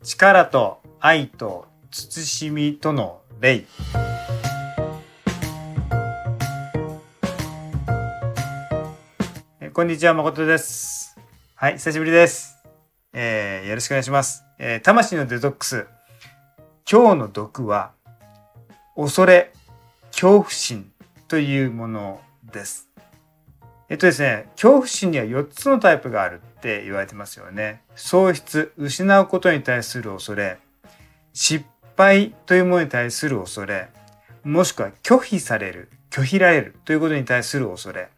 力と愛と慎みとの霊こんにちは誠です。はい久しぶりです、えー、よろしくお願いします、えー、魂のデトックス。今日の毒は恐れ恐怖心というものです。えっとですね恐怖心には4つのタイプがあるって言われてますよね。喪失失うことに対する恐れ。失敗というものに対する恐れ。もしくは拒否される拒否られるということに対する恐れ。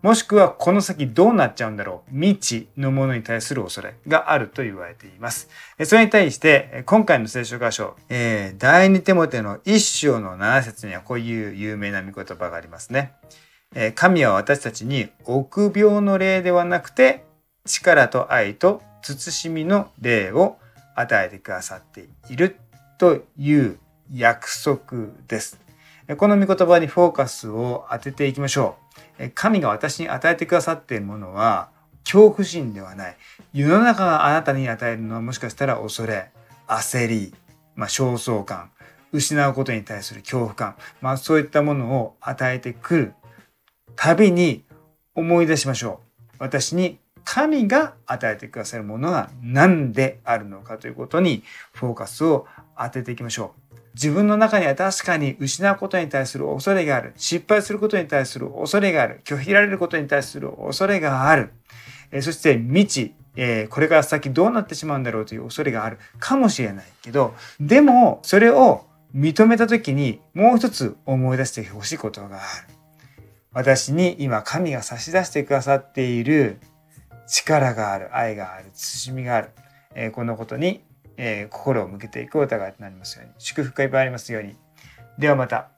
もしくはこの先どうなっちゃうんだろう。未知のものに対する恐れがあると言われています。それに対して今回の聖書箇所、えー、第二手モテの一章の7節にはこういう有名な御言葉がありますね。えー、神は私たちに臆病の霊ではなくて力と愛と慎みの霊を与えてくださっているという約束です。この御言葉にフォーカスを当てていきましょう。神が私に与えてくださっているものは恐怖心ではない。世の中があなたに与えるのはもしかしたら恐れ、焦り、まあ、焦燥感、失うことに対する恐怖感、まあ、そういったものを与えてくるたびに思い出しましょう。私に神が与えてくださるものが何であるのかということにフォーカスを当てていきましょう。自分の中には確かに失うことに対する恐れがある。失敗することに対する恐れがある。拒否られることに対する恐れがある。え、そして未知、え、これから先どうなってしまうんだろうという恐れがあるかもしれないけど、でもそれを認めた時にもう一つ思い出してほしいことがある。私に今神が差し出してくださっている力がある、愛がある、慎みがある。えー、このことにえー、心を向けていくお互いとなりますように祝福がいっぱいありますようにではまた